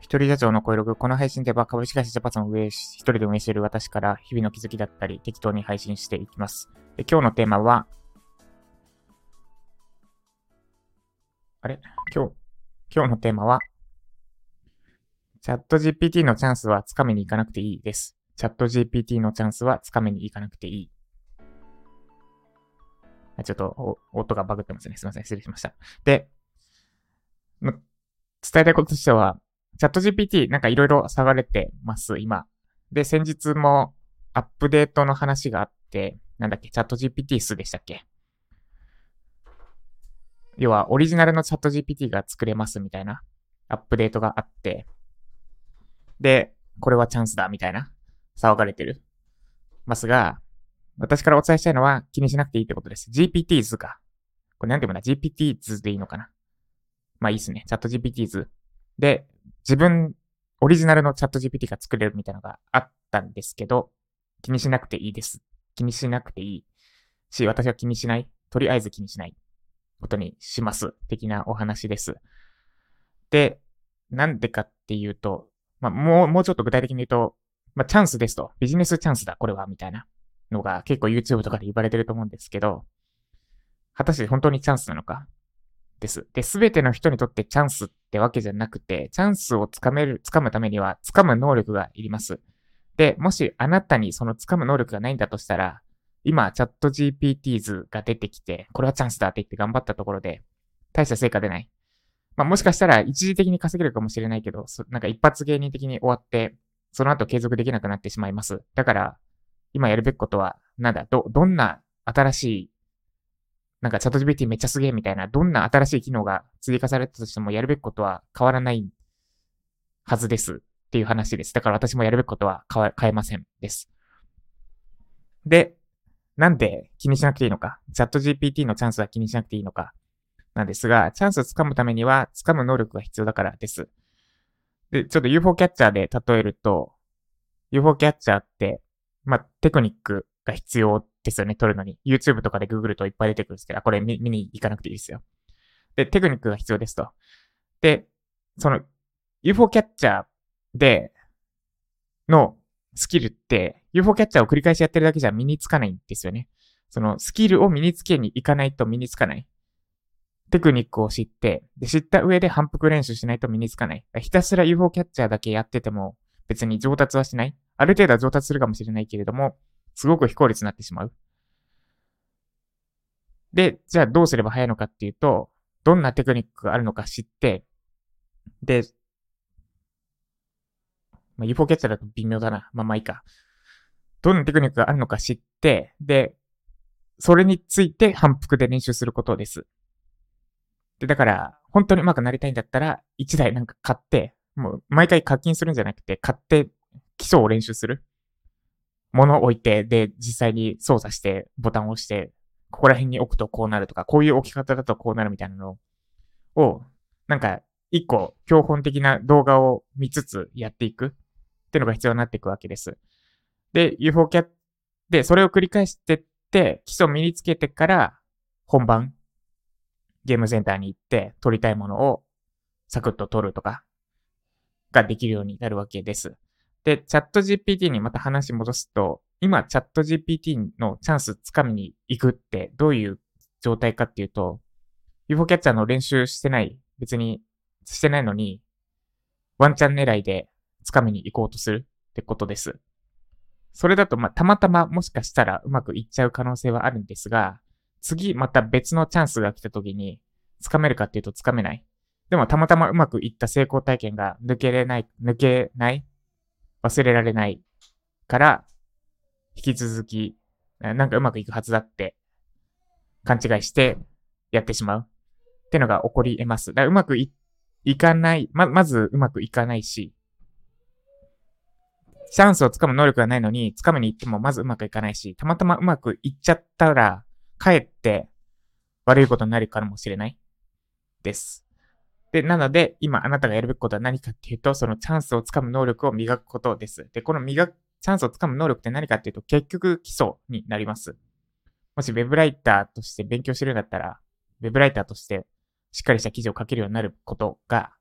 一人社長の声ログ、この配信では株式会社ジャパソンを運営し、一人で運営している私から日々の気づきだったり適当に配信していきます。で今日のテーマは、あれ？今日、今日のテーマは、チャット GPT のチャンスはつかみに行かなくていいです。チャット GPT のチャンスはつかみに行かなくていい。ちょっと音がバグってますね。すいません。失礼しました。で、伝えたいこととしては、チャット GPT なんかいろいろ下がれてます、今。で、先日もアップデートの話があって、なんだっけ、チャット GPT 数でしたっけ？要は、オリジナルのチャット GPT が作れますみたいなアップデートがあって、で、これはチャンスだみたいな騒がれてるますが、私からお伝えしたいのは気にしなくていいってことです。GPTs か。これなんていうのかな ?GPTs でいいのかな？まあいいっすね。チャット GPTs。で、自分、オリジナルのチャット GPT が作れるみたいなのがあったんですけど、気にしなくていいです。気にしなくていいし、私は気にしない。とりあえず気にしないことにします。的なお話です。で、なんでかっていうと、まあ、もう、もうちょっと具体的に言うと、まあ、チャンスですと。ビジネスチャンスだ、これは、みたいなのが結構 YouTube とかで言われてると思うんですけど、果たして本当にチャンスなのかです。で、すべての人にとってチャンスってわけじゃなくて、チャンスをつかめる、つかむためには、つかむ能力がいります。で、もしあなたにそのつかむ能力がないんだとしたら、今、チャット GPT 図が出てきて、これはチャンスだって言って頑張ったところで、大した成果出ない。まあ、もしかしたら一時的に稼げるかもしれないけど、なんか一発芸人的に終わって、その後継続できなくなってしまいます。だから、今やるべきことは、なんだ、ど、どんな新しいなんかチャット GPT めっちゃすげえみたいな、どんな新しい機能が追加されたとしてもやるべきことは変わらないはずですっていう話です。だから私もやるべきことは変えませんです。で、なんで気にしなくていいのか、チャット GPT のチャンスは気にしなくていいのか、なんですが、チャンスをつかむためには、つかむ能力が必要だからです。で、ちょっと UFO キャッチャーで例えると、UFO キャッチャーって、まあ、テクニックが必要ですよね、撮るのに。YouTube とかで Google といっぱい出てくるんですけど、これ見に行かなくていいですよ。で、テクニックが必要ですと。で、その UFO キャッチャーでのスキルって、UFO キャッチャーを繰り返しやってるだけじゃ身につかないんですよね。そのスキルを身につけに行かないと身につかない。テクニックを知って、で、知った上で反復練習しないと身につかない。ひたすら UFO キャッチャーだけやってても別に上達はしない。ある程度は上達するかもしれないけれども、すごく非効率になってしまう。で、じゃあどうすれば早いのかっていうと、どんなテクニックがあるのか知って、で、まあ、UFO キャッチャーだと微妙だな。まあまあいいか。どんなテクニックがあるのか知って、で、それについて反復で練習することです。で、だから、本当に上手くなりたいんだったら、1台なんか買って、もう毎回課金するんじゃなくて、買って基礎を練習する。物を置いて、で、実際に操作して、ボタンを押して、ここら辺に置くとこうなるとか、こういう置き方だとこうなるみたいなのを、なんか、一個、標本的な動画を見つつやっていくっていうのが必要になっていくわけです。で、UFO キャッで、それを繰り返してって、基礎を身につけてから、本番、ゲームセンターに行って、撮りたいものをサクッと撮るとか、ができるようになるわけです。で、チャット GPT にまた話戻すと、今、チャット GPT のチャンスつかみに行くってどういう状態かっていうと、UFO キャッチャーの練習してない、別にしてないのに、ワンチャン狙いでつかみに行こうとするってことです。それだと、まあ、たまたまもしかしたらうまくいっちゃう可能性はあるんですが、次また別のチャンスが来た時に、つかめるかっていうとつかめない。でもたまたまうまくいった成功体験が抜けれない、抜けない忘れられないから、引き続き、なんかうまくいくはずだって勘違いしてやってしまうってのが起こり得ます。だからうまくいいかない、ま、まずうまくいかないし、チャンスをつかむ能力がないのに、つかむに行ってもまずうまくいかないし、たまたまうまくいっちゃったら、かえって悪いことになるかもしれない。です。で、なので、今あなたがやるべきことは何かっていうと、そのチャンスをつかむ能力を磨くことです。で、この磨く、チャンスをつかむ能力って何かっていうと、結局基礎になります。もし Web ライターとして勉強してるんだったら、Web ライターとしてしっかりした記事を書けるようになることが、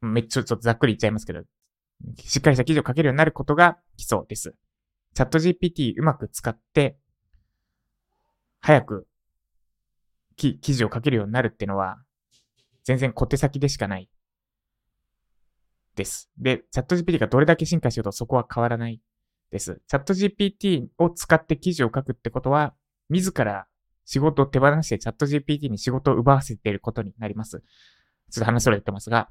めっちゃちょっとざっくり言っちゃいますけど、しっかりした記事を書けるようになることが基礎です。チャット GPT うまく使って、早く記事を書けるようになるっていうのは、全然小手先でしかないです。で、チャット GPT がどれだけ進化しようとそこは変わらないです。チャット GPT を使って記事を書くってことは、自ら仕事を手放してチャット GPT に仕事を奪わせていることになります。ちょっと話それてますが。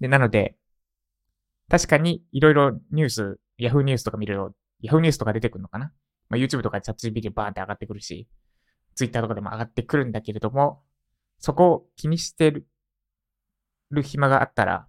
で、なので、確かにいろいろニュース、Yahoo ニュースとか見ると、Yahoo ニュースとか出てくるのかなまあ、YouTube とかチャット GPT バーンって上がってくるし、Twitter とかでも上がってくるんだけれども、そこを気にしてる暇があったら、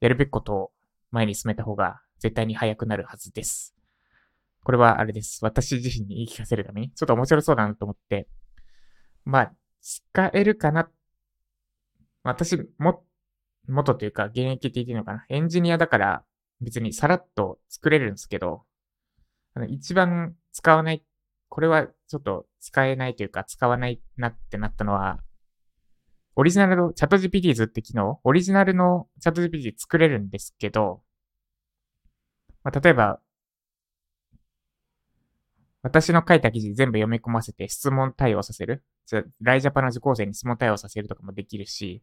やるべきことを前に進めた方が絶対に早くなるはずです。これはあれです。私自身に言い聞かせるために、ちょっと面白そうだなと思って、まあ、使えるかな。私も、元というか、現役って言っていいのかな。エンジニアだから別にさらっと作れるんですけど、あの一番使わない、これはちょっと使えないというか使わないなってなったのは、オリジナルのチャット GPT ズって機能、オリジナルのチャット GPT 作れるんですけど、まあ、例えば、私の書いた記事全部読み込ませて質問対応させる。ライジャパンの受講生に質問対応させるとかもできるし、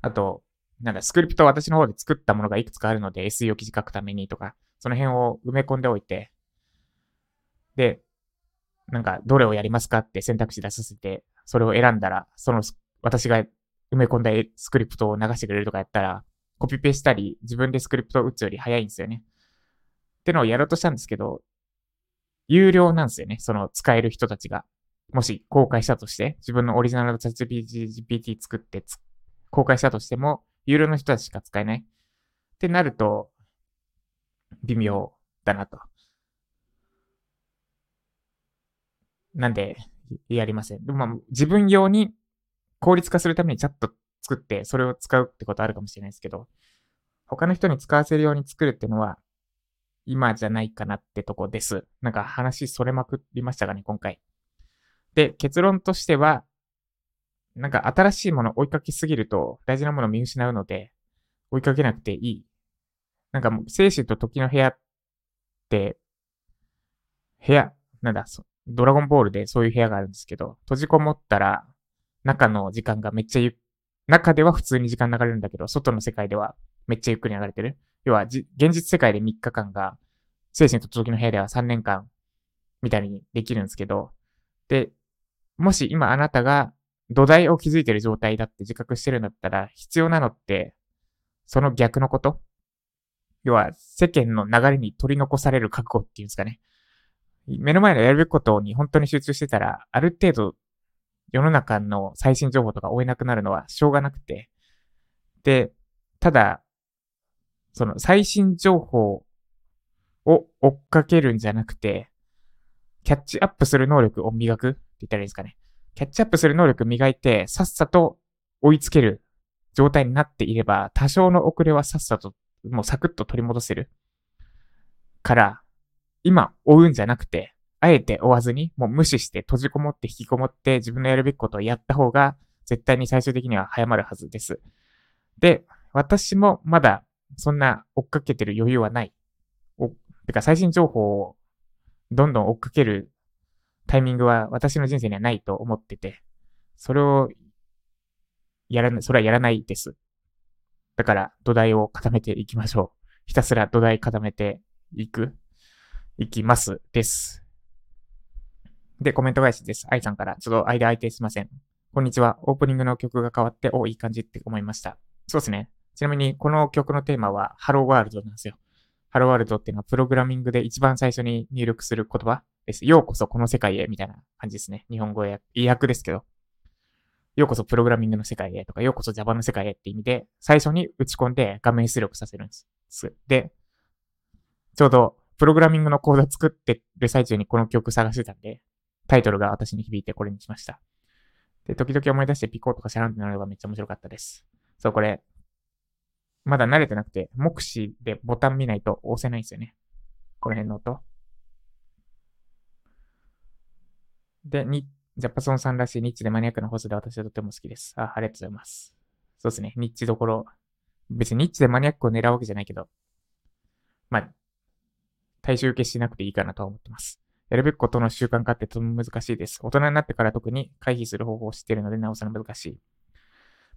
あと、なんだ、スクリプト私の方で作ったものがいくつかあるので SEO 記事書くためにとか、その辺を埋め込んでおいて、で、なんか、どれをやりますかって選択肢出させて、それを選んだら、その、私が埋め込んだスクリプトを流してくれるとかやったら、コピペしたり、自分でスクリプトを打つより早いんですよね。ってのをやろうとしたんですけど、有料なんですよね。その使える人たちが。もし公開したとして、自分のオリジナルのチャット GPT 作って公開したとしても、有料の人たちしか使えない。ってなると、微妙だなと。なんで、やりません。でもまあ、自分用に効率化するためにチャット作って、それを使うってことあるかもしれないですけど、他の人に使わせるように作るっていうのは、今じゃないかなってとこです。なんか話それまくりましたがね、今回。で、結論としては、なんか新しいもの追いかけすぎると大事なものを見失うので、追いかけなくていい。なんかもう、精神と時の部屋って、部屋、なんだ、そドラゴンボールでそういう部屋があるんですけど、閉じこもったら、中の時間がめっちゃゆ、中では普通に時間流れるんだけど、外の世界ではめっちゃゆっくり流れてる。要は、現実世界で3日間が、精神と時の部屋では3年間、みたいにできるんですけど、で、もし今あなたが土台を築いてる状態だって自覚してるんだったら、必要なのって、その逆のこと要は、世間の流れに取り残される覚悟っていうんですかね。目の前のやるべきことに本当に集中してたら、ある程度、世の中の最新情報とか追えなくなるのはしょうがなくて。で、ただ、その最新情報を追っかけるんじゃなくて、キャッチアップする能力を磨くって言ったらいいですかね。キャッチアップする能力磨いて、さっさと追いつける状態になっていれば、多少の遅れはさっさと、もうサクッと取り戻せる。から、今追うんじゃなくて、あえて追わずに、もう無視して閉じこもって引きこもって自分のやるべきことをやった方が、絶対に最終的には早まるはずです。で、私もまだそんな追っかけてる余裕はない。お、てか最新情報をどんどん追っかけるタイミングは私の人生にはないと思ってて、それをやらない、それはやらないです。だから土台を固めていきましょう。ひたすら土台固めていく、いきます。です。で、コメント返しです。愛さんから、ちょっと間空いてすいません。こんにちは。オープニングの曲が変わって、お、いい感じって思いました。そうですね。ちなみに、この曲のテーマは、ハローワールドなんですよ。ハローワールドっていうのは、プログラミングで一番最初に入力する言葉？です。ようこそこの世界へ、みたいな感じですね。日本語や、訳ですけど。ようこそプログラミングの世界へとか、ようこそ Java の世界へって意味で、最初に打ち込んで画面出力させるんです。で、ちょうど、プログラミングのコード作ってる最中にこの曲探してたんで、タイトルが私に響いてこれにしました。で、時々思い出してピコーとかシャランってなればめっちゃ面白かったです。そう、これ、まだ慣れてなくて、目視でボタン見ないと押せないんですよね。この辺の音。で、に、ジャパソンさんらしいニッチでマニアックな放送で私はとても好きです。あ、ありがとうございます。そうですね。ニッチどころ、別にニッチでマニアックを狙うわけじゃないけど、まあ、大衆受けしなくていいかなとは思ってます。やるべきことの習慣化ってとても難しいです。大人になってから特に回避する方法を知っているので、なおさら難しい。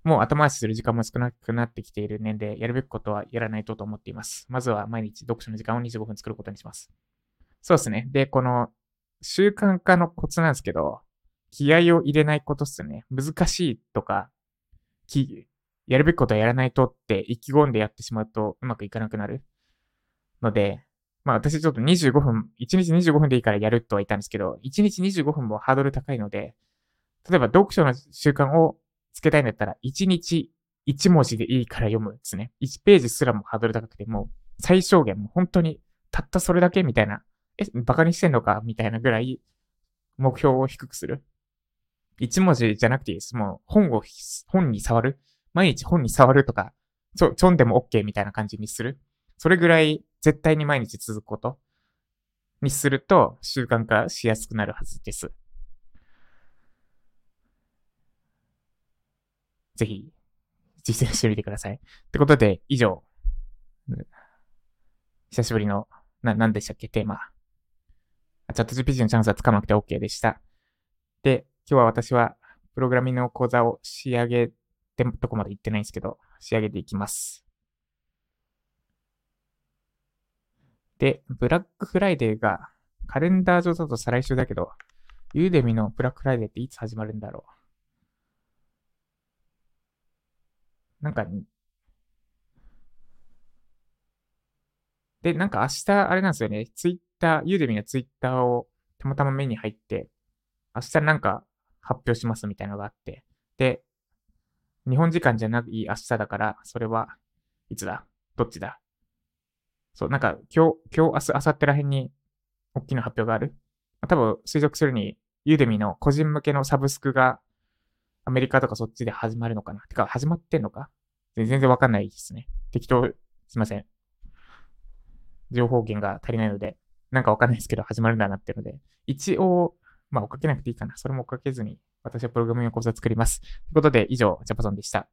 もう後回しする時間も少なくなってきている年齢、やるべきことはやらないとと思っています。まずは毎日読書の時間を25分作ることにします。そうですね。で、この習慣化のコツなんですけど、気合を入れないことっすね。難しいとか、やるべきことはやらないとって意気込んでやってしまうとうまくいかなくなる。ので、まあ私ちょっと25分、1日25分でいいからやるとは言ったんですけど、1日25分もハードル高いので、例えば読書の習慣をつけたいんだったら、1日1文字でいいから読むですね。1ページすらもハードル高くて、もう最小限、もう本当にたったそれだけみたいな、え、バカにしてんのかみたいなぐらい目標を低くする。1文字じゃなくていいです。もう本を、本に触る。毎日本に触るとか、ちょ、ちょんでも OK みたいな感じにする。それぐらい絶対に毎日続くこと？にすると習慣化しやすくなるはずです。ぜひ、実践してみてください。ってことで、以上、久しぶりの、な、何でしたっけ、テーマ。チャット GPT のチャンスはつかなくて OK でした。で、今日は私は、プログラミングの講座を仕上げて、とこまで行ってないんですけど、仕上げていきます。で、ブラックフライデーが、カレンダー上だと再来週だけど、 Udemy のブラックフライデーっていつ始まるんだろう。なんか、で、なんか明日、あれなんですよね。ツイッター、 Udemy のツイッターをたまたま目に入って、明日なんか発表しますみたいなのがあって、で、日本時間じゃない明日だから、それはいつだ？どっちだ？そう、なんか今日、今日、明日、明後日ら辺に大きな発表がある。多分推測するに、ユーデミの個人向けのサブスクがアメリカとかそっちで始まるのかなてか、始まってんのか？全然わかんないですね。適当、すいません。情報源が足りないので、なんかわかんないですけど、始まるんだなっていうので、一応、まあ、追っかけなくていいかな。それも追っかけずに、私はプログラミング講座作ります。ということで、以上、ジャパソンでした。